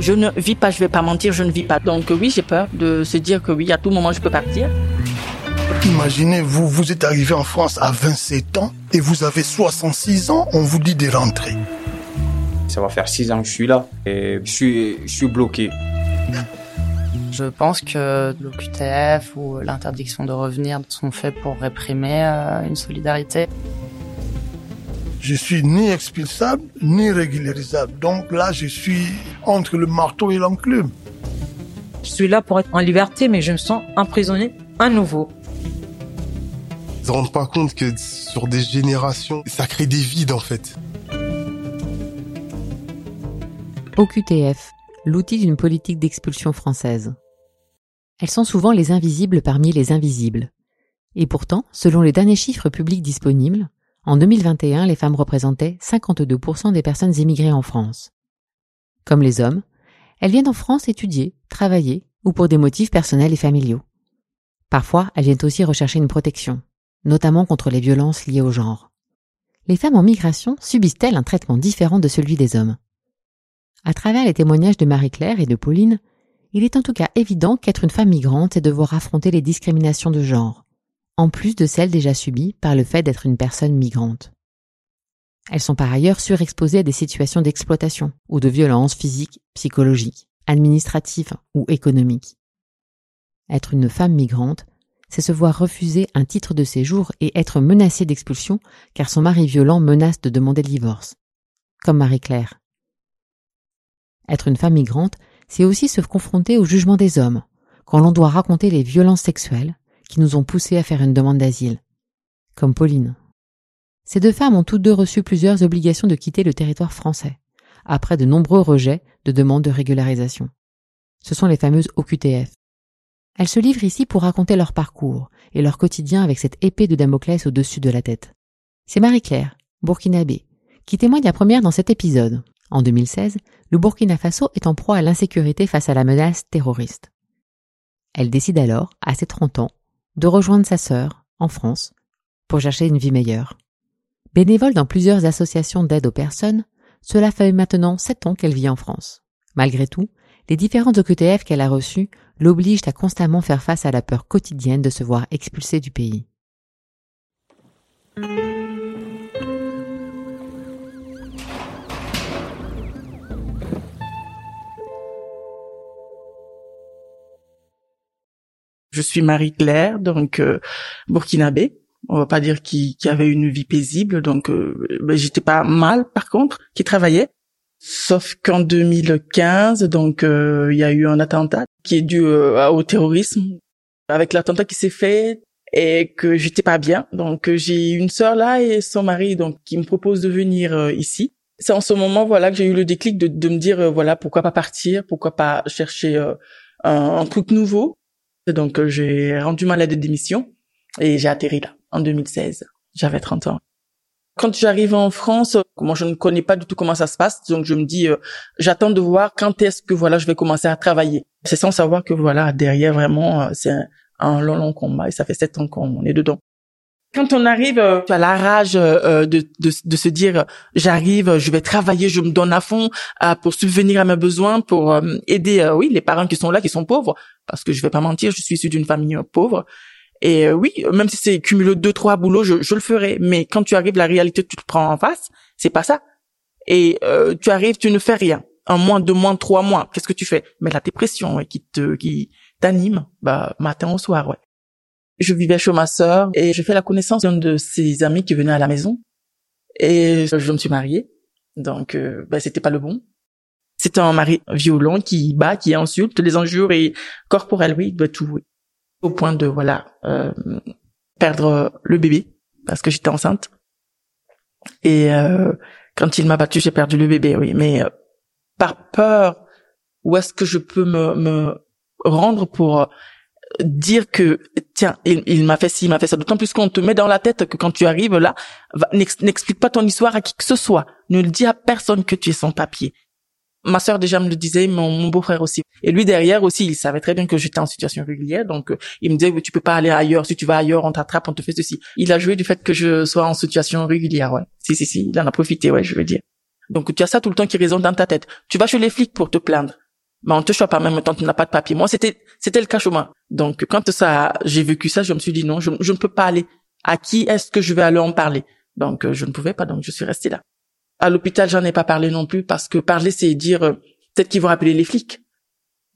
Je ne vis pas, je vais pas mentir, je ne vis pas. Donc oui, j'ai peur de se dire que oui, à tout moment, je peux partir. Imaginez, vous, vous êtes arrivé en France à 27 ans et vous avez 66 ans, on vous dit de rentrer. Ça va faire 6 ans que je suis là et je suis, je suis bloqué. Je pense que l'OQTF ou l'interdiction de revenir sont faits pour réprimer euh, une solidarité. Je suis ni expulsable, ni régularisable. Donc là, je suis entre le marteau et l'enclume. Je suis là pour être en liberté, mais je me sens emprisonné à nouveau. Ils se rendent pas compte que sur des générations, ça crée des vides en fait. OQTF, l'outil d'une politique d'expulsion française. Elles sont souvent les invisibles parmi les invisibles. Et pourtant, selon les derniers chiffres publics disponibles, en 2021, les femmes représentaient 52% des personnes émigrées en France. Comme les hommes, elles viennent en France étudier, travailler ou pour des motifs personnels et familiaux. Parfois, elles viennent aussi rechercher une protection, notamment contre les violences liées au genre. Les femmes en migration subissent-elles un traitement différent de celui des hommes? À travers les témoignages de Marie-Claire et de Pauline, il est en tout cas évident qu'être une femme migrante, c'est devoir affronter les discriminations de genre, en plus de celles déjà subies par le fait d'être une personne migrante. Elles sont par ailleurs surexposées à des situations d'exploitation ou de violence physique, psychologique, administrative ou économique. Être une femme migrante, c'est se voir refuser un titre de séjour et être menacée d'expulsion car son mari violent menace de demander le divorce. Comme Marie-Claire. Être une femme migrante, c'est aussi se confronter au jugement des hommes, quand l'on doit raconter les violences sexuelles, qui nous ont poussés à faire une demande d'asile, comme Pauline. Ces deux femmes ont toutes deux reçu plusieurs obligations de quitter le territoire français, après de nombreux rejets de demandes de régularisation. Ce sont les fameuses OQTF. Elles se livrent ici pour raconter leur parcours et leur quotidien avec cette épée de Damoclès au-dessus de la tête. C'est Marie-Claire, burkinabé, qui témoigne la première dans cet épisode. En 2016, le Burkina Faso est en proie à l'insécurité face à la menace terroriste. Elle décide alors, à ses 30 ans, de rejoindre sa sœur, en France, pour chercher une vie meilleure. Bénévole dans plusieurs associations d'aide aux personnes, cela fait maintenant sept ans qu'elle vit en France. Malgré tout, les différentes OQTF qu'elle a reçues l'obligent à constamment faire face à la peur quotidienne de se voir expulsée du pays. Je suis Marie-Claire, donc euh, burkinabé. On va pas dire qui, qui avait une vie paisible, donc euh, ben, j'étais pas mal par contre, qui travaillait. Sauf qu'en 2015, donc euh, il y a eu un attentat qui est dû au terrorisme. Avec l'attentat qui s'est fait et que j'étais pas bien, donc j'ai une sœur là et son mari donc qui me propose de venir ici. C'est en ce moment voilà que j'ai eu le déclic de, de me dire voilà pourquoi pas partir, pourquoi pas chercher un, un truc nouveau. Donc j'ai rendu ma lettre de démission et j'ai atterri là en 2016. J'avais 30 ans. Quand j'arrive en France, moi je ne connais pas du tout comment ça se passe, donc je me dis euh, j'attends de voir quand est-ce que voilà je vais commencer à travailler. C'est sans savoir que voilà derrière vraiment euh, c'est un, un, long long combat et ça fait sept ans qu'on est dedans. Quand on arrive, euh, tu as la rage euh, de, de, de se dire j'arrive, je vais travailler, je me donne à fond euh, pour subvenir à mes besoins, pour euh, aider oui les parents qui sont là, qui sont pauvres, parce que je vais pas mentir, je suis issu d'une famille pauvre et euh, oui, même si c'est cumuler deux, trois boulots, je, je, le ferai. Mais quand tu arrives, la réalité, tu te prends en face, c'est pas ça. Et euh, tu arrives, tu ne fais rien. Un mois, deux mois, trois mois, qu'est-ce que tu fais? Mais la dépression ouais, qui te, qui t'anime, bah matin au soir, ouais. Je vivais chez ma sœur et j'ai fait la connaissance d'un de ses amis qui venait à la maison. Et je me suis mariée, donc euh, bah, c'était pas le bon. C'était un mari violent qui bat, qui insulte, les injures et corporel, oui, tout. Oui au point de voilà euh, perdre le bébé parce que j'étais enceinte et euh, quand il m'a battu j'ai perdu le bébé oui mais euh, par peur où est-ce que je peux me, me rendre pour dire que tiens il, m'a fait ci il m'a fait ça d'autant plus qu'on te met dans la tête que quand tu arrives là n'explique pas ton histoire à qui que ce soit ne le dis à personne que tu es sans papier Ma sœur déjà me le disait, mon, mon beau-frère aussi. Et lui derrière aussi, il savait très bien que j'étais en situation régulière, donc euh, il me disait tu peux pas aller ailleurs. Si tu vas ailleurs, on t'attrape, on te fait ceci. Il a joué du fait que je sois en situation régulière, ouais. Si si si, il en a profité, ouais, je veux dire. Donc tu as ça tout le temps qui résonne dans ta tête. Tu vas chez les flics pour te plaindre. Mais on te chope pas même temps tu n'as pas de papier. Moi, c'était c'était le cas chez moi. Donc quand ça j'ai vécu ça, je me suis dit non, je, je ne peux pas aller. À qui est-ce que je vais aller en parler? Donc euh, je ne pouvais pas, donc je suis restée là. À l'hôpital, j'en ai pas parlé non plus parce que parler, c'est dire euh, peut-être qu'ils vont appeler les flics.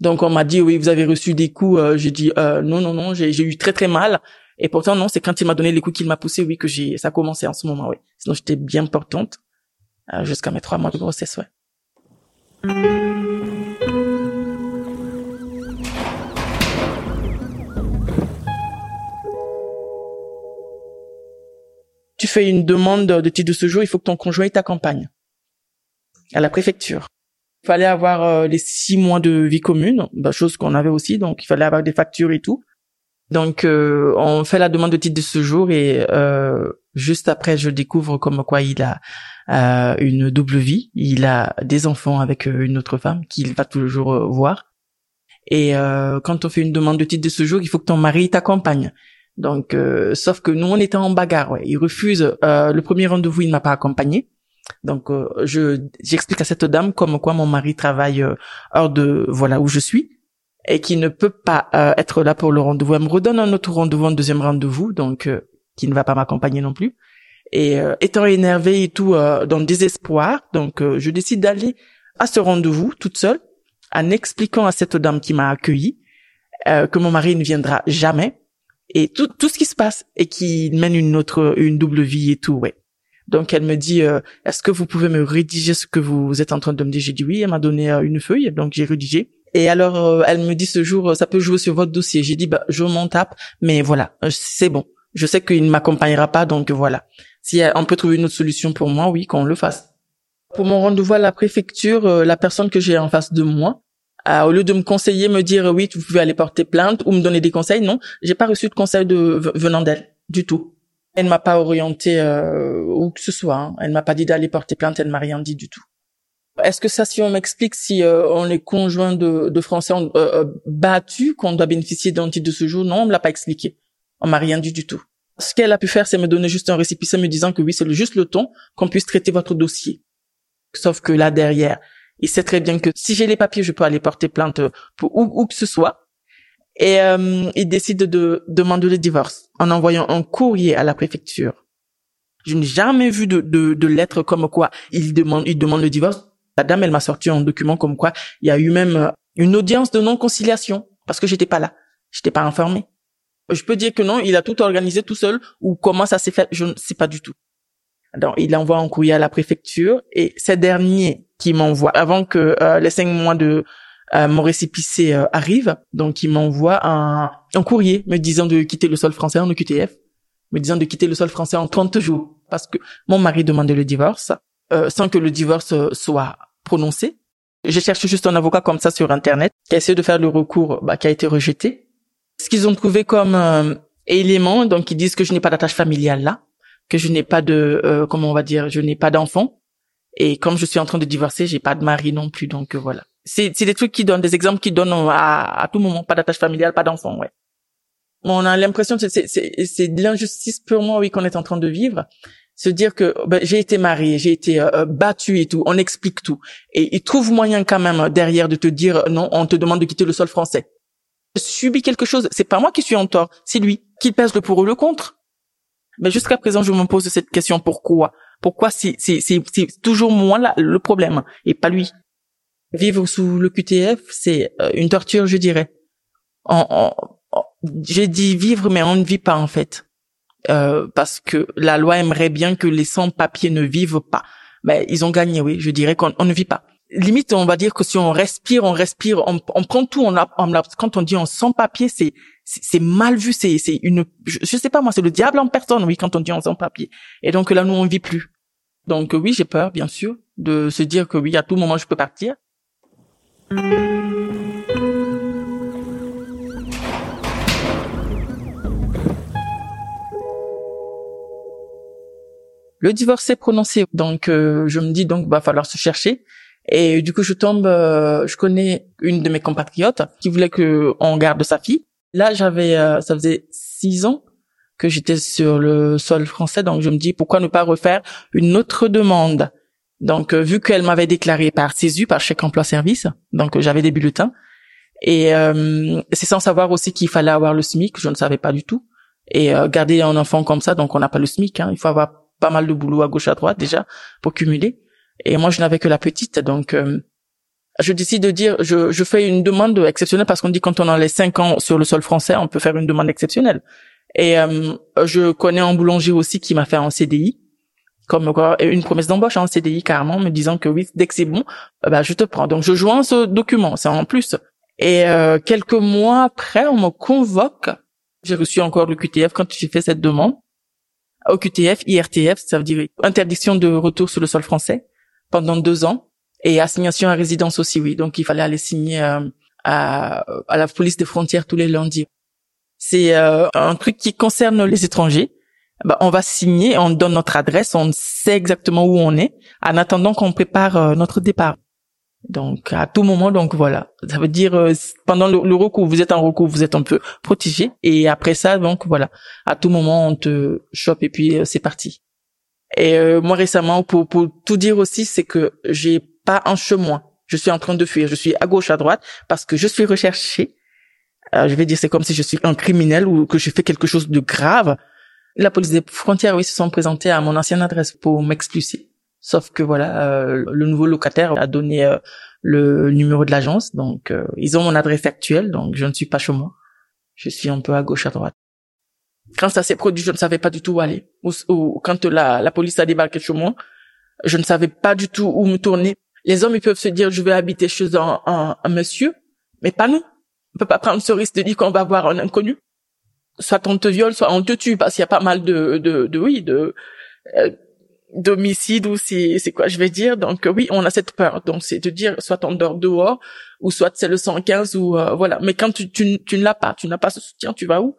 Donc on m'a dit oui, vous avez reçu des coups. Euh, j'ai dit euh, non, non, non, j'ai eu très très mal. Et pourtant non, c'est quand il m'a donné les coups qu'il m'a poussé, oui, que j'ai ça a commencé en ce moment, oui. Sinon j'étais bien portante jusqu'à mes trois mois de grossesse, ouais. Tu fais une demande de titre de séjour, il faut que ton conjoint t'accompagne à la préfecture. Il fallait avoir euh, les six mois de vie commune, bah, chose qu'on avait aussi, donc il fallait avoir des factures et tout. Donc euh, on fait la demande de titre de séjour et euh, juste après je découvre comme quoi il a une double vie, il a des enfants avec une autre femme qu'il va toujours voir. Et quand on fait une demande de titre de séjour, il faut que ton mari t'accompagne. Donc, euh, sauf que nous, on était en bagarre. Ouais. Il refuse. Euh, le premier rendez-vous, il ne m'a pas accompagné. Donc, euh, je j'explique à cette dame comme quoi mon mari travaille hors de voilà où je suis et qui ne peut pas être là pour le rendez-vous. Elle me redonne un autre rendez-vous, un deuxième rendez-vous, donc qui ne va pas m'accompagner non plus. Et étant énervée et tout, dans le désespoir, donc je décide d'aller à ce rendez-vous toute seule, en expliquant à cette dame qui m'a accueilli que mon mari ne viendra jamais et tout tout ce qui se passe et qui mène une autre une double vie et tout ouais. Donc elle me dit euh, est-ce que vous pouvez me rédiger ce que vous êtes en train de me dire? J'ai dit oui elle m'a donné euh, une feuille donc j'ai rédigé. Et alors euh, elle me dit ce jour ça peut jouer sur votre dossier. J'ai dit bah je m'en tape mais voilà c'est bon. Je sais qu'il ne m'accompagnera pas donc voilà. Si on peut trouver une autre solution pour moi oui qu'on le fasse. Pour mon rendez-vous à la préfecture la personne que j'ai en face de moi euh, au lieu de me conseiller, me dire oui, vous pouvez aller porter plainte ou me donner des conseils, non, j'ai pas reçu de conseils de venant d'elle du tout. Elle m'a pas orienté euh, où que ce soit. Hein. Elle m'a pas dit d'aller porter plainte. Elle m'a rien dit du tout. Est-ce que ça, si on m'explique si euh, on est conjoint de, de Français on, euh, battus, qu'on doit bénéficier d'un titre de séjour Non, on me l'a pas expliqué. On m'a rien dit du tout. Ce qu'elle a pu faire, c'est me donner juste un récépissé me disant que oui, c'est juste le temps qu'on puisse traiter votre dossier. Sauf que là derrière, il sait très bien que si j'ai les papiers, je peux aller porter plainte pour où, que ce soit. Et euh, il décide de demander le divorce en envoyant un courrier à la préfecture. Je n'ai jamais vu de, de, lettre comme quoi il demande, il demande le divorce. La dame, elle m'a sorti un document comme quoi il y a eu même euh, une audience de non-conciliation parce que j'étais pas là. J'étais pas informée. Je peux dire que non, il a tout organisé tout seul ou comment ça s'est fait, je ne sais pas du tout. Donc, il envoie un courrier à la préfecture et ces derniers qui m'envoient, avant que euh, les cinq mois de euh, mon récépissé euh, arrivent, donc il m'envoie un, un courrier me disant de quitter le sol français en OQTF, me disant de quitter le sol français en 30 jours, parce que mon mari demandait le divorce, euh, sans que le divorce soit prononcé. Je cherche juste un avocat comme ça sur Internet, qui a essayé de faire le recours, bah, qui a été rejeté. Ce qu'ils ont trouvé comme élément, donc ils disent que je n'ai pas d'attache familiale là, que je n'ai pas de, euh, comment on va dire, je n'ai pas d'enfant. Et comme je suis en train de divorcer, j'ai pas de mari non plus, donc euh, voilà. C'est, des trucs qui donnent, des exemples qui donnent à, à tout moment, pas d'attache familiale, pas d'enfant, ouais. On a l'impression que c'est, de l'injustice purement, oui, qu'on est en train de vivre. Se dire que ben, j'ai été mariée, j'ai été euh, euh battue et tout, on explique tout. Et ils trouvent moyen quand même derrière de te dire non, on te demande de quitter le sol français. Subis quelque chose, c'est pas moi qui suis en tort, c'est lui. qui pèse le pour ou le contre. Mais jusqu'à présent, je me pose cette question pourquoi? Pourquoi c'est toujours moi là, le problème et pas lui Vivre sous le QTF, c'est euh, une torture, je dirais. J'ai dit vivre, mais on ne vit pas en fait, euh, parce que la loi aimerait bien que les sans-papiers ne vivent pas. Mais ils ont gagné, oui. Je dirais qu'on ne vit pas limite, on va dire que si on respire, on respire, on, prend tout. On, quand on dit on sans papier, c'est mal vu. C'est une, je, sais pas moi, c'est le diable en personne, oui, quand on dit on sans papier. Et donc là, nous on vit plus. Donc oui, j'ai peur, bien sûr, de se dire que oui, à tout moment je peux partir. Le divorce est prononcé, donc euh, je me dis donc va falloir se chercher. Et du coup, je tombe, euh, je connais une de mes compatriotes qui voulait que on garde sa fille. Là, j'avais, euh, ça faisait six ans que j'étais sur le sol français, donc je me dis pourquoi ne pas refaire une autre demande? Donc, euh, vu qu'elle m'avait déclaré par CESU, par chèque emploi service, donc euh, j'avais des bulletins. Et euh, c'est sans savoir aussi qu'il fallait avoir le SMIC, je ne savais pas du tout. Et garder un enfant comme ça, donc on n'a pas le SMIC. Hein, il faut avoir pas mal de boulot à gauche à droite déjà pour cumuler. Et moi, je n'avais que la petite, donc je décide de dire, je, je fais une demande exceptionnelle parce qu'on dit quand on a les cinq ans sur le sol français, on peut faire une demande exceptionnelle. Et je connais un boulanger aussi qui m'a fait un CDI comme quoi une promesse d'embauche en CDI carrément me disant que oui dès que c'est bon euh, bah je te prends. Donc je joins ce document c'est en plus. Et euh, quelques mois après on me convoque. J'ai reçu encore le QTF quand j'ai fait cette demande. Au QTF IRTF ça veut dire interdiction de retour sur le sol français pendant deux ans et assignation à résidence aussi oui. Donc il fallait aller signer euh, à, à la police des frontières tous les lundis c'est un truc qui concerne les étrangers bah, on va signer, on donne notre adresse, on sait exactement où on est, en attendant qu'on prépare euh, notre départ. Donc à tout moment, donc voilà, ça veut dire euh, pendant le, recours, vous êtes en recours, vous êtes un peu protégé, et après ça, donc voilà, à tout moment on te chope et puis euh, c'est parti. Et moi récemment, pour, pour tout dire aussi, c'est que j'ai pas un chemin. Je suis en train de fuir. Je suis à gauche, à droite, parce que je suis recherché. je vais dire, c'est comme si je suis un criminel ou que j'ai fait quelque chose de grave la police des frontières, oui, se sont présentés à mon ancienne adresse pour m'expulser. Sauf que voilà, euh, le nouveau locataire a donné euh, le numéro de l'agence, donc euh, ils ont mon adresse actuelle, donc je ne suis pas chez moi. Je suis un peu à gauche à droite. Quand ça s'est produit, je ne savais pas du tout où aller. Ou, quand la, la police a débarqué chez moi, je ne savais pas du tout où me tourner. Les hommes, ils peuvent se dire, je vais habiter chez un, un monsieur, mais pas nous. On peut pas prendre ce risque de dire qu'on va voir un inconnu. Soit on te viole, soit on te tue, parce qu'il y a pas mal de, de, de oui, de euh, d'homicide ou c'est c'est quoi je vais dire. Donc oui on a cette peur. Donc c'est de dire soit on dort dehors ou soit c'est le 115 ou euh, voilà. Mais quand tu tu, ne l'as pas tu n'as pas ce soutien tu vas où?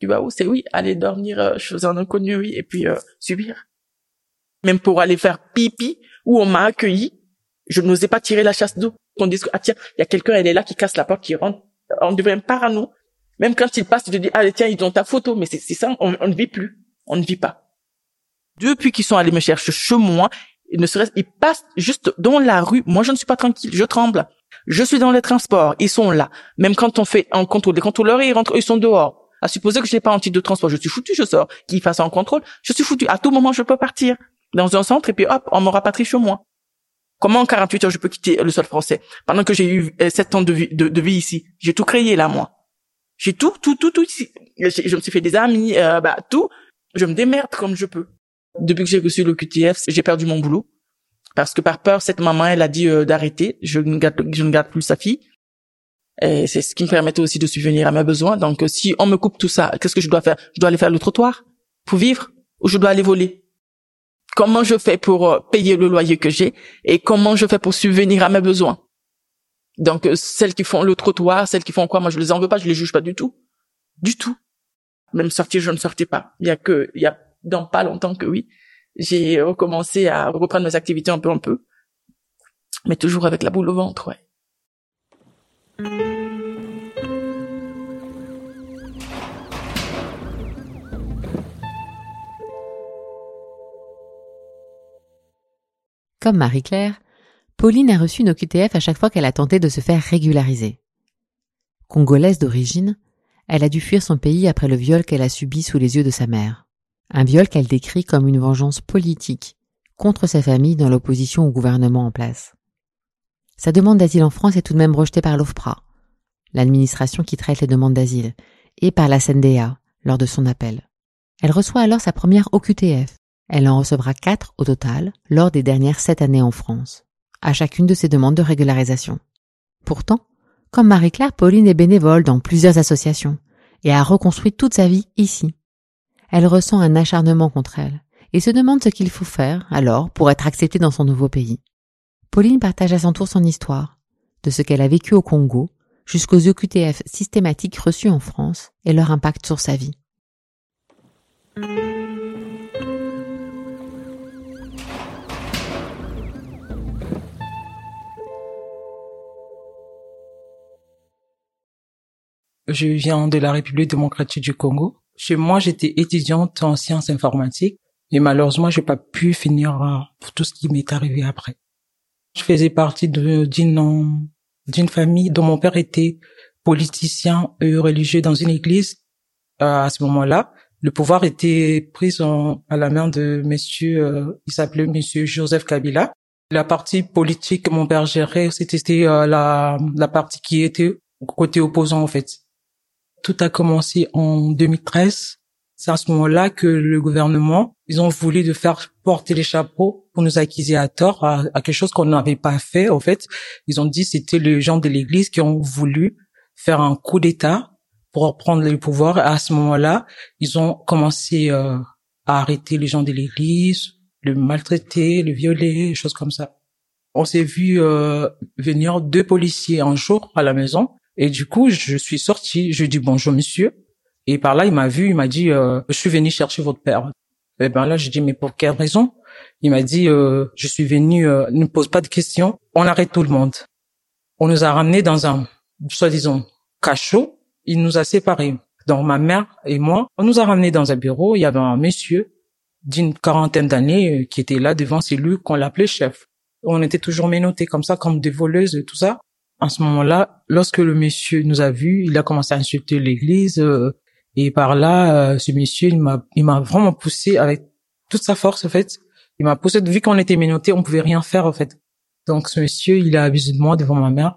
Tu vas où? C'est oui aller dormir euh, chez un inconnu oui et puis euh, subir. Même pour aller faire pipi où on m'a accueilli je n'osais pas tirer la chasse d'eau on dit ah tiens il y a quelqu'un elle est là qui casse la porte qui rentre on devient parano même quand il passe, tu te dis, ah tiens, ils ont ta photo, mais c'est ça, on, ne vit plus. On ne vit pas. Depuis qu'ils sont allés me chercher chez moi, ils ne serait ils passent juste dans la rue. Moi, je ne suis pas tranquille, je tremble. Je suis dans les transports, ils sont là. Même quand on fait un contrôle, les contrôleurs, ils rentrent, ils sont dehors. À supposer que je n'ai pas un titre de transport, je suis foutu, je sors. Qu'ils fassent un contrôle, je suis foutu. À tout moment, je peux partir dans un centre et puis hop, on me rapatrie chez moi. Comment en 48 heures je peux quitter le sol français? Pendant que j'ai eu 7 ans de vie, de vie ici J'ai tout créé là, moi. J'ai tout, tout, tout, tout ici. Je me suis fait des amis, euh, bah tout. Je me démerde comme je peux. Depuis que j'ai reçu le QTF, j'ai perdu mon boulot parce que par peur, cette maman, elle a dit euh, d'arrêter. Je ne garde, je ne garde plus sa fille. Et c'est ce qui me permettait aussi de subvenir à mes besoins. Donc, euh, si on me coupe tout ça, qu'est-ce que je dois faire? Je dois aller faire le trottoir pour vivre ou je dois aller voler? Comment je fais pour payer le loyer que j'ai et comment je fais pour subvenir à mes besoins? Donc euh, celles qui font le trottoir, celles qui font quoi, moi je les en veux pas, je les juge pas du tout, du tout. Même sortir, je ne sortais pas. Il y a que, il y a dans pas longtemps que oui, j'ai recommencé à reprendre mes activités un peu un peu, mais toujours avec la boule au ventre, ouais. Comme Marie-Claire, Pauline a reçu une OQTF à chaque fois qu'elle a tenté de se faire régulariser. Congolaise d'origine, elle a dû fuir son pays après le viol qu'elle a subi sous les yeux de sa mère. Un viol qu'elle décrit comme une vengeance politique contre sa famille dans l'opposition au gouvernement en place. Sa demande d'asile en France est tout de même rejetée par l'OFPRA, l'administration qui traite les demandes d'asile, et par la CNDA lors de son appel. Elle reçoit alors sa première OQTF. Elle en recevra quatre au total lors des dernières sept années en France à chacune de ses demandes de régularisation. Pourtant, comme Marie-Claire, Pauline est bénévole dans plusieurs associations et a reconstruit toute sa vie ici. Elle ressent un acharnement contre elle et se demande ce qu'il faut faire alors pour être acceptée dans son nouveau pays. Pauline partage à son tour son histoire, de ce qu'elle a vécu au Congo jusqu'aux OQTF systématiques reçus en France et leur impact sur sa vie. Je viens de la République démocratique du Congo. Chez moi, j'étais étudiante en sciences informatiques Et malheureusement, j'ai pas pu finir euh, pour tout ce qui m'est arrivé après. Je faisais partie d'une d'une famille dont mon père était politicien et religieux dans une église. Euh, à ce moment-là, le pouvoir était pris à la main de monsieur, euh, il s'appelait monsieur Joseph Kabila. La partie politique que mon père gérait, c'était euh, la, la partie qui était côté opposant en fait. Tout a commencé en 2013. C'est à ce moment-là que le gouvernement, ils ont voulu de faire porter les chapeaux pour nous accuser à tort à, quelque chose qu'on n'avait pas fait. En fait, ils ont dit c'était les gens de l'Église qui ont voulu faire un coup d'État pour reprendre le pouvoir. À ce moment-là, ils ont commencé euh, à arrêter les gens de l'Église, le maltraiter, le violer, choses comme ça. On s'est vu euh, venir deux policiers un jour à la maison et du coup, je suis sorti, je dis bonjour monsieur. Et par là, il m'a vu, il m'a dit, euh, je suis venu chercher votre père. Et ben là, je dis, mais pour quelle raison? Il m'a dit, euh, je suis venu, euh, ne pose pas de questions, on arrête tout le monde. On nous a ramenés dans un, soi-disant, cachot. Il nous a séparés. Donc ma mère et moi, on nous a ramenés dans un bureau. Il y avait un monsieur d'une quarantaine d'années euh, qui était là devant, c'est lui qu'on l'appelait chef. On était toujours menottés comme ça, comme des voleuses et tout ça. En ce moment-là, lorsque le monsieur nous a vus, il a commencé à insulter l'église. Euh, et par là, euh, ce monsieur, il m'a, il m'a vraiment poussé avec toute sa force, en fait. Il m'a poussé, vu qu'on était menottés, on pouvait rien faire, en fait. Donc, ce monsieur, il a abusé de moi devant ma mère.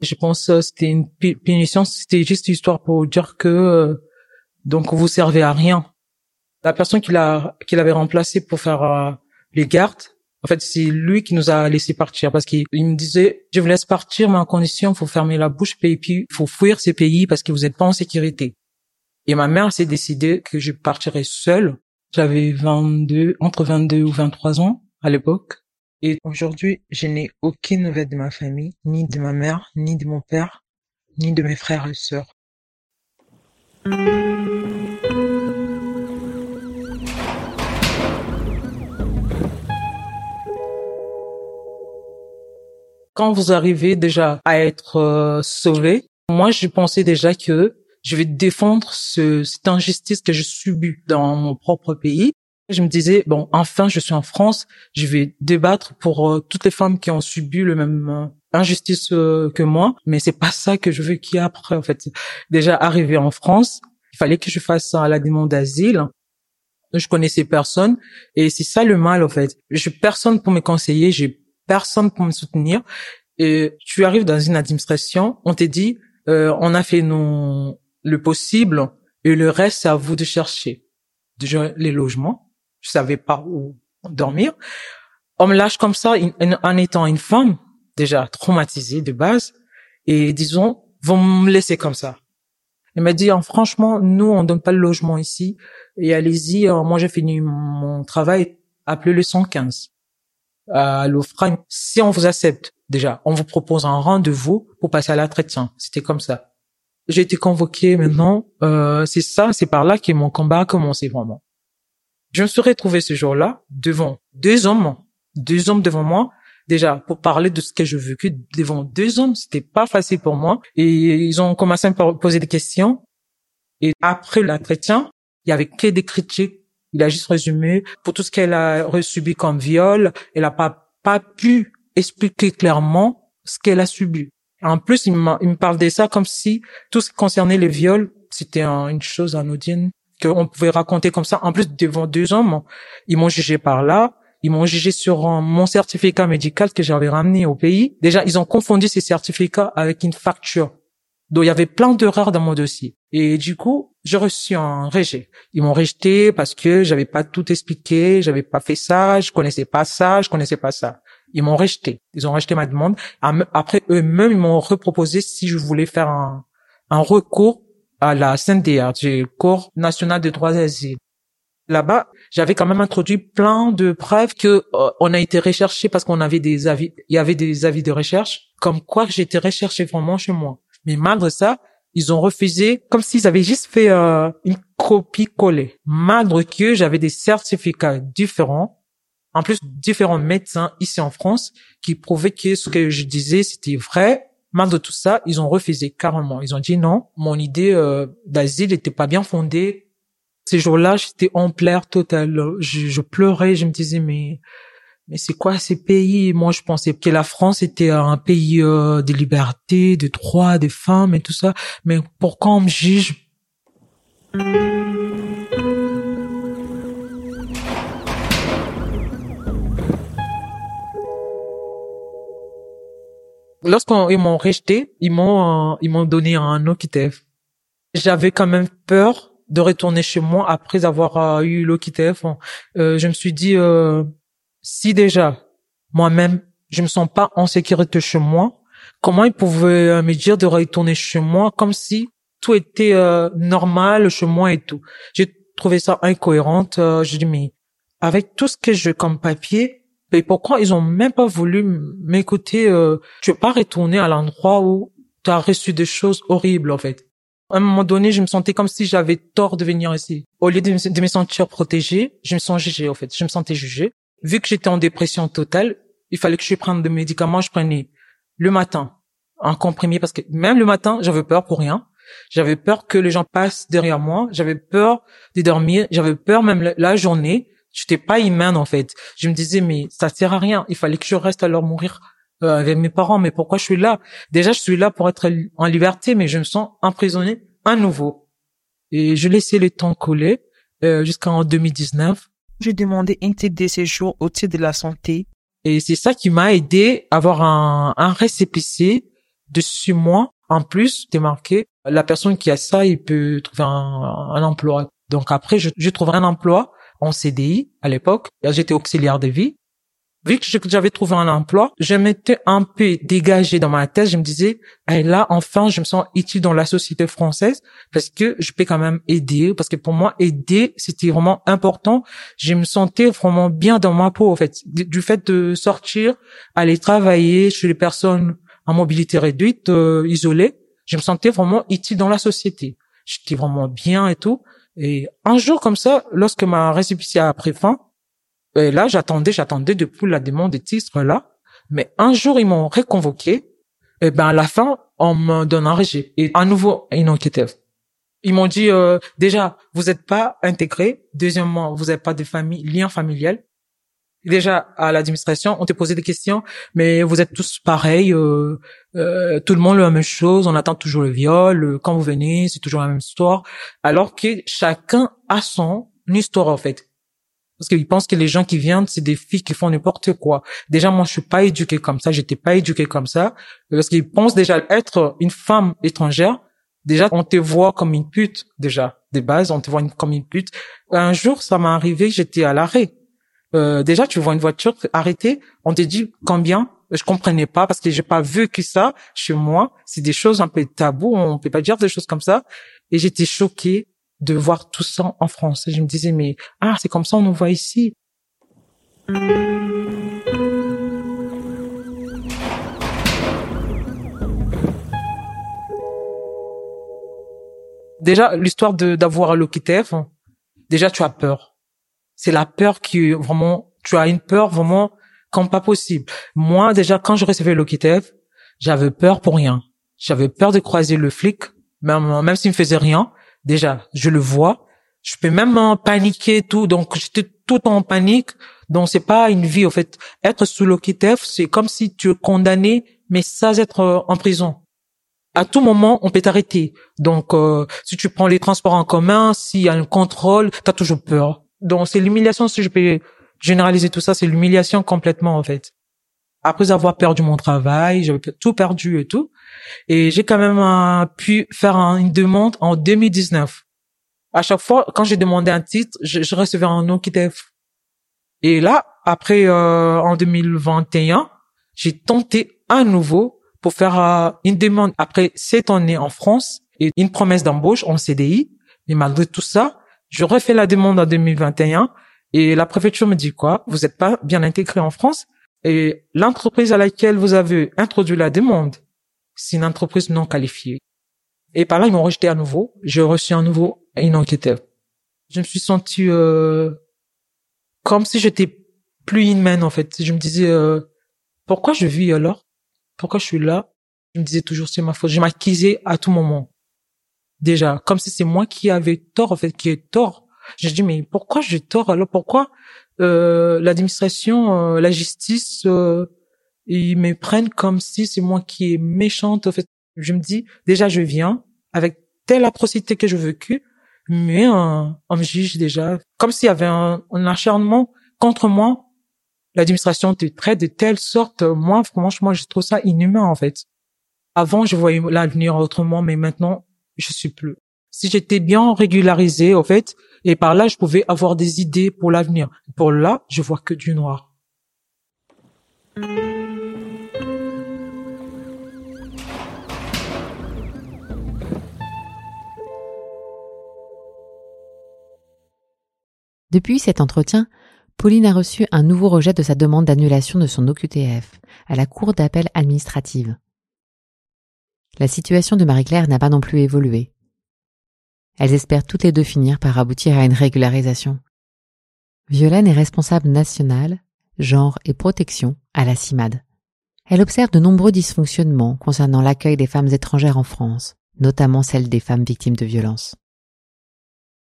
Je pense que c'était une punition, c'était juste histoire pour dire que, donc, vous servez à rien la personne qu'il a qu'il avait remplacé pour faire euh, les gardes, en fait, c'est lui qui nous a laissé partir parce qu'il me disait, je vous laisse partir, mais en condition, faut fermer la bouche et puis faut fuir ces pays parce que vous n'êtes pas en sécurité. Et ma mère s'est décidée que je partirais seule. J'avais 22, entre 22 ou 23 ans à l'époque. Et aujourd'hui, je n'ai aucune nouvelle de ma famille, ni de ma mère, ni de mon père, ni de mes frères et sœurs. Quand vous arrivez déjà à être euh, sauvé, moi, je pensais déjà que je vais défendre ce, cette injustice que je subis dans mon propre pays. Je me disais, bon, enfin, je suis en France, je vais débattre pour euh, toutes les femmes qui ont subi le même euh, injustice que moi, mais c'est pas ça que je veux qu'il y ait après, en fait. Déjà arrivé en France, il fallait que je fasse à la demande d'asile. Je connaissais personne et c'est ça le mal, en fait. J'ai personne pour me conseiller, personne pour me soutenir. Et tu arrives dans une administration, on te dit, euh, on a fait nos, le possible et le reste, c'est à vous de chercher. Déjà, les logements, je savais pas où dormir. On me lâche comme ça en étant une femme, déjà traumatisée de base, et disons, vont me laisser comme ça. Il m'a dit, franchement, nous, on donne pas le logement ici, et allez-y, euh, moi j'ai fini mon travail, appelez le 115 à l'OFRAM, si on vous accepte, déjà, on vous propose un rendez-vous pour passer à l'entretien. C'était comme ça. J'ai été convoqué maintenant. Euh, c'est ça, c'est par là que mon combat a commencé vraiment. Je me suis retrouvé ce jour-là devant deux hommes, deux hommes devant moi. Déjà, pour parler de ce que je vécu devant deux hommes, c'était pas facile pour moi. Et ils ont commencé à me poser des questions. Et après l'entretien, il y avait que des critiques il a juste résumé pour tout ce qu'elle a reçu comme viol. Elle a pas, pas pu expliquer clairement ce qu'elle a subi. En plus, il, il me parle de ça comme si tout ce qui concernait les viols, c'était une chose anodine qu'on pouvait raconter comme ça. En plus, devant deux hommes, ils m'ont jugé par là. Ils m'ont jugé sur mon certificat médical que j'avais ramené au pays. Déjà, ils ont confondu ces certificats avec une facture. Donc, il y avait plein d'erreurs dans mon dossier. Et du coup, j'ai reçu un rejet. Ils m'ont rejeté parce que j'avais pas tout expliqué, j'avais pas fait ça, je connaissais pas ça, je connaissais pas ça. Ils m'ont rejeté. Ils ont rejeté ma demande. Après, eux-mêmes, ils m'ont reproposé si je voulais faire un, un recours à la CNDR, du Corps national des droits d'asile. Là-bas, j'avais quand même introduit plein de preuves que euh, on a été recherché parce qu'on avait des avis, il y avait des avis de recherche, comme quoi j'étais recherché vraiment chez moi. Mais malgré ça, ils ont refusé comme s'ils avaient juste fait euh, une copie-collée. Malgré que j'avais des certificats différents, en plus différents médecins ici en France qui prouvaient que ce que je disais c'était vrai. Malgré tout ça, ils ont refusé carrément. Ils ont dit non, mon idée euh, d'asile n'était pas bien fondée. Ces jours-là, j'étais en pleurs totale. Je, je pleurais, je me disais mais mais c'est quoi ces pays? Moi, je pensais que la France était un pays euh, de liberté, de droits des femmes et tout ça. Mais pourquoi on me juge Lorsqu'ils m'ont rejeté, ils m'ont euh, ils m'ont donné un OQTF. J'avais quand même peur de retourner chez moi après avoir euh, eu l'OQTF. Euh, je me suis dit si déjà moi-même je me sens pas en sécurité chez moi, comment ils pouvaient euh, me dire de retourner chez moi comme si tout était euh, normal chez moi et tout. J'ai trouvé ça incohérente. Euh, je dis mais avec tout ce que j'ai comme papier, mais pourquoi ils ont même pas voulu m'écouter euh, Tu veux pas retourner à l'endroit où tu as reçu des choses horribles en fait. À un moment donné, je me sentais comme si j'avais tort de venir ici. Au lieu de me, sentir protégée, je me sens jugée en fait. Je me sentais jugée. Vu que j'étais en dépression totale, il fallait que je prenne des médicaments. Je prenais le matin un comprimé parce que même le matin, j'avais peur pour rien. J'avais peur que les gens passent derrière moi. J'avais peur de dormir. J'avais peur même la, journée. J'étais pas humaine en fait. Je me disais mais ça sert à rien. Il fallait que je reste à leur mourir euh, avec mes parents. Mais pourquoi je suis là? Déjà je suis là pour être en liberté, mais je me sens emprisonnée à nouveau. Et je laissais le temps couler euh, jusqu'en 2019. J'ai demandé un titre de séjour au titre de la santé. Et c'est ça qui m'a aidé à avoir un, un récépissé de six mois. En plus, t'es marqué, la personne qui a ça, il peut trouver un, un emploi. Donc après, je, je un emploi en CDI à l'époque. J'étais auxiliaire de vie. Vu que j'avais trouvé un emploi, je m'étais un peu dégagé dans ma tête. Je me disais, hey, là, enfin, je me sens utile dans la société française parce que je peux quand même aider. Parce que pour moi, aider, c'était vraiment important. Je me sentais vraiment bien dans ma peau, en fait. Du fait de sortir, aller travailler chez les personnes en mobilité réduite, euh, isolées, je me sentais vraiment utile dans la société. J'étais vraiment bien et tout. Et un jour comme ça, lorsque ma récépissé a pris fin, et là, j'attendais, j'attendais depuis la demande des titres là. Mais un jour, ils m'ont reconvoqué. Et ben, à la fin, on me donne un rejet. Et à nouveau, une enquête. Ils m'ont dit, euh, déjà, vous n'êtes pas intégré. Deuxièmement, vous n'avez pas de famille, lien familial. Déjà, à l'administration, on te posait des questions, mais vous êtes tous pareils, euh, euh, tout le monde la même chose, on attend toujours le viol, euh, quand vous venez, c'est toujours la même histoire, alors que chacun a son histoire, en fait. Parce qu'ils pensent que les gens qui viennent, c'est des filles qui font n'importe quoi. Déjà, moi, je suis pas éduquée comme ça. J'étais pas éduquée comme ça. Parce qu'ils pensent déjà être une femme étrangère. Déjà, on te voit comme une pute, déjà. De base, on te voit comme une pute. Un jour, ça m'est arrivé, j'étais à l'arrêt. Euh, déjà, tu vois une voiture arrêtée, on te dit combien? Je comprenais pas parce que j'ai pas vu que ça chez moi. C'est des choses un peu tabou, on peut pas dire des choses comme ça. Et j'étais choquée de voir tout ça en France. Je me disais, mais ah, c'est comme ça on nous voit ici. Déjà, l'histoire d'avoir l'OQTF, déjà tu as peur. C'est la peur qui vraiment, tu as une peur vraiment comme pas possible. Moi, déjà, quand je recevais l'OQTF, j'avais peur pour rien. J'avais peur de croiser le flic, même, même s'il me faisait rien. Déjà, je le vois. Je peux même paniquer tout. Donc, j'étais tout en panique. Donc, c'est pas une vie, en fait. Être sous l'OQTF, c'est comme si tu es condamné, mais sans être en prison. À tout moment, on peut t'arrêter. Donc, euh, si tu prends les transports en commun, s'il y a un contrôle, tu as toujours peur. Donc, c'est l'humiliation, si je peux généraliser tout ça, c'est l'humiliation complètement, en fait. Après avoir perdu mon travail, j'avais tout perdu et tout. Et j'ai quand même euh, pu faire un, une demande en 2019. À chaque fois, quand j'ai demandé un titre, je, je recevais un nom qui était... Et là, après, euh, en 2021, j'ai tenté à nouveau pour faire euh, une demande après sept années en France et une promesse d'embauche en CDI. Mais malgré tout ça, je refais la demande en 2021 et la préfecture me dit quoi? Vous n'êtes pas bien intégré en France? Et l'entreprise à laquelle vous avez introduit la demande, c'est une entreprise non qualifiée. Et par là, ils m'ont rejeté à nouveau. J'ai reçu à nouveau une enquête. Je me suis senti euh, comme si j'étais plus humaine en fait. Je me disais euh, pourquoi je vis alors? Pourquoi je suis là? Je me disais toujours c'est ma faute. Je m'accusais à tout moment. Déjà, comme si c'est moi qui avais tort en fait, qui ai tort J'ai dit mais pourquoi j'ai tort alors? Pourquoi l'administration, euh, la justice, euh, ils me prennent comme si c'est moi qui est méchante. En fait, je me dis déjà je viens avec telle atrocité que je vécu, mais on, me juge déjà comme s'il y avait un, un acharnement contre moi. L'administration te traite de telle sorte, moi franchement je trouve ça inhumain en fait. Avant je voyais l'avenir autrement, mais maintenant je suis plus. Si j'étais bien régularisé, en fait, et par là, je pouvais avoir des idées pour l'avenir. Pour là, je vois que du noir. Depuis cet entretien, Pauline a reçu un nouveau rejet de sa demande d'annulation de son OQTF à la Cour d'appel administrative. La situation de Marie-Claire n'a pas non plus évolué. Elles espèrent toutes les deux finir par aboutir à une régularisation. Violaine est responsable nationale, genre et protection à la CIMAD. Elle observe de nombreux dysfonctionnements concernant l'accueil des femmes étrangères en France, notamment celles des femmes victimes de violences.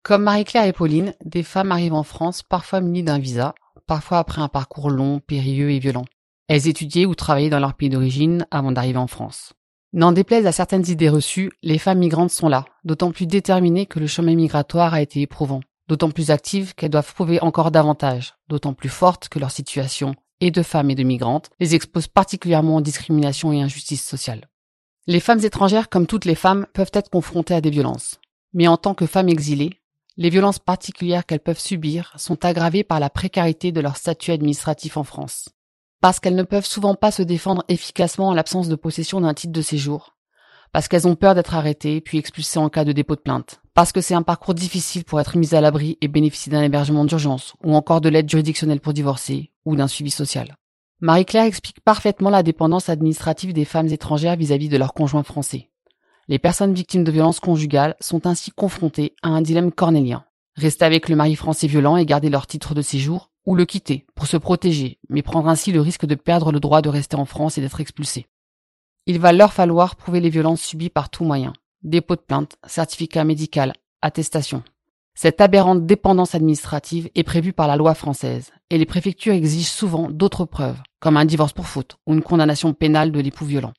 Comme Marie-Claire et Pauline, des femmes arrivent en France parfois munies d'un visa, parfois après un parcours long, périlleux et violent. Elles étudiaient ou travaillaient dans leur pays d'origine avant d'arriver en France. N'en déplaise à certaines idées reçues, les femmes migrantes sont là, d'autant plus déterminées que le chemin migratoire a été éprouvant, d'autant plus actives qu'elles doivent prouver encore davantage, d'autant plus fortes que leur situation, et de femmes et de migrantes, les expose particulièrement aux discriminations et injustices sociales. Les femmes étrangères, comme toutes les femmes, peuvent être confrontées à des violences. Mais en tant que femmes exilées, les violences particulières qu'elles peuvent subir sont aggravées par la précarité de leur statut administratif en France parce qu'elles ne peuvent souvent pas se défendre efficacement en l'absence de possession d'un titre de séjour, parce qu'elles ont peur d'être arrêtées puis expulsées en cas de dépôt de plainte, parce que c'est un parcours difficile pour être mise à l'abri et bénéficier d'un hébergement d'urgence, ou encore de l'aide juridictionnelle pour divorcer, ou d'un suivi social. Marie-Claire explique parfaitement la dépendance administrative des femmes étrangères vis-à-vis de leurs conjoints français. Les personnes victimes de violences conjugales sont ainsi confrontées à un dilemme cornélien. Rester avec le mari français violent et garder leur titre de séjour, ou le quitter pour se protéger, mais prendre ainsi le risque de perdre le droit de rester en France et d'être expulsé. Il va leur falloir prouver les violences subies par tout moyen. Dépôt de plainte, certificat médical, attestation. Cette aberrante dépendance administrative est prévue par la loi française, et les préfectures exigent souvent d'autres preuves, comme un divorce pour faute ou une condamnation pénale de l'époux violent.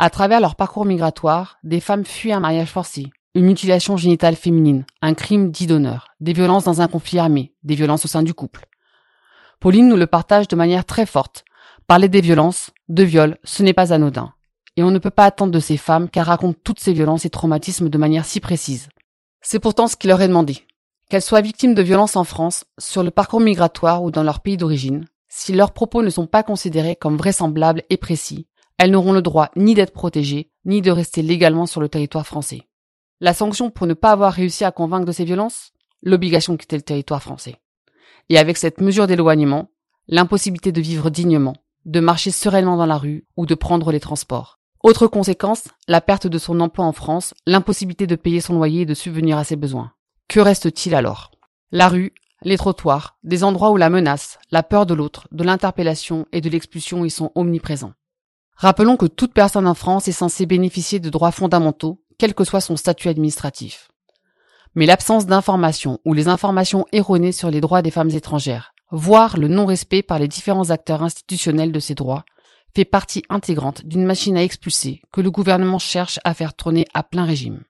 À travers leur parcours migratoire, des femmes fuient un mariage forcé, une mutilation génitale féminine, un crime dit d'honneur, des violences dans un conflit armé, des violences au sein du couple, Pauline nous le partage de manière très forte. Parler des violences, de viols, ce n'est pas anodin. Et on ne peut pas attendre de ces femmes qu'elles racontent toutes ces violences et traumatismes de manière si précise. C'est pourtant ce qui leur est demandé. Qu'elles soient victimes de violences en France, sur le parcours migratoire ou dans leur pays d'origine, si leurs propos ne sont pas considérés comme vraisemblables et précis, elles n'auront le droit ni d'être protégées, ni de rester légalement sur le territoire français. La sanction pour ne pas avoir réussi à convaincre de ces violences? L'obligation de quitter le territoire français. Et avec cette mesure d'éloignement, l'impossibilité de vivre dignement, de marcher sereinement dans la rue ou de prendre les transports. Autre conséquence, la perte de son emploi en France, l'impossibilité de payer son loyer et de subvenir à ses besoins. Que reste-t-il alors? La rue, les trottoirs, des endroits où la menace, la peur de l'autre, de l'interpellation et de l'expulsion y sont omniprésents. Rappelons que toute personne en France est censée bénéficier de droits fondamentaux, quel que soit son statut administratif mais l'absence d'informations ou les informations erronées sur les droits des femmes étrangères, voire le non-respect par les différents acteurs institutionnels de ces droits, fait partie intégrante d'une machine à expulser que le gouvernement cherche à faire tourner à plein régime.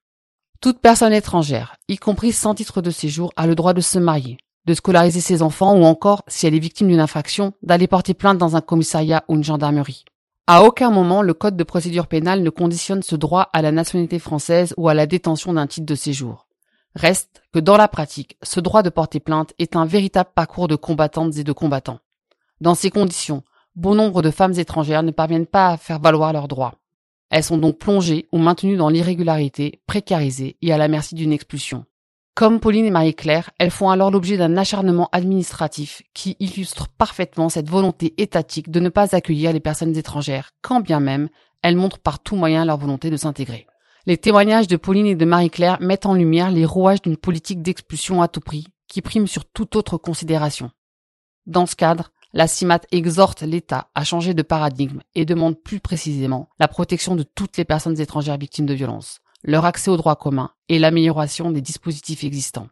Toute personne étrangère, y compris sans titre de séjour, a le droit de se marier, de scolariser ses enfants ou encore, si elle est victime d'une infraction, d'aller porter plainte dans un commissariat ou une gendarmerie. À aucun moment, le code de procédure pénale ne conditionne ce droit à la nationalité française ou à la détention d'un titre de séjour. Reste que dans la pratique, ce droit de porter plainte est un véritable parcours de combattantes et de combattants. Dans ces conditions, bon nombre de femmes étrangères ne parviennent pas à faire valoir leurs droits. Elles sont donc plongées ou maintenues dans l'irrégularité, précarisées et à la merci d'une expulsion. Comme Pauline et Marie-Claire, elles font alors l'objet d'un acharnement administratif qui illustre parfaitement cette volonté étatique de ne pas accueillir les personnes étrangères, quand bien même elles montrent par tout moyen leur volonté de s'intégrer. Les témoignages de Pauline et de Marie-Claire mettent en lumière les rouages d'une politique d'expulsion à tout prix, qui prime sur toute autre considération. Dans ce cadre, la CIMAT exhorte l'État à changer de paradigme et demande plus précisément la protection de toutes les personnes étrangères victimes de violences, leur accès aux droits communs et l'amélioration des dispositifs existants.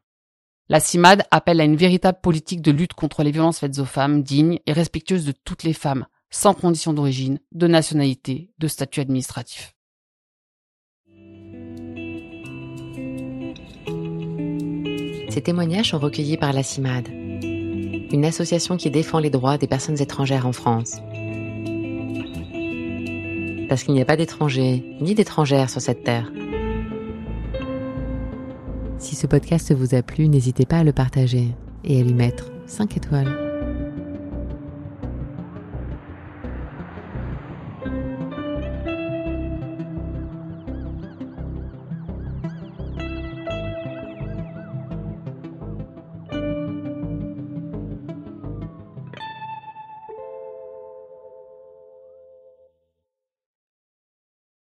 La CIMAD appelle à une véritable politique de lutte contre les violences faites aux femmes, digne et respectueuse de toutes les femmes, sans condition d'origine, de nationalité, de statut administratif. Ces témoignages sont recueillis par la CIMAD, une association qui défend les droits des personnes étrangères en France. Parce qu'il n'y a pas d'étrangers ni d'étrangères sur cette terre. Si ce podcast vous a plu, n'hésitez pas à le partager et à lui mettre 5 étoiles.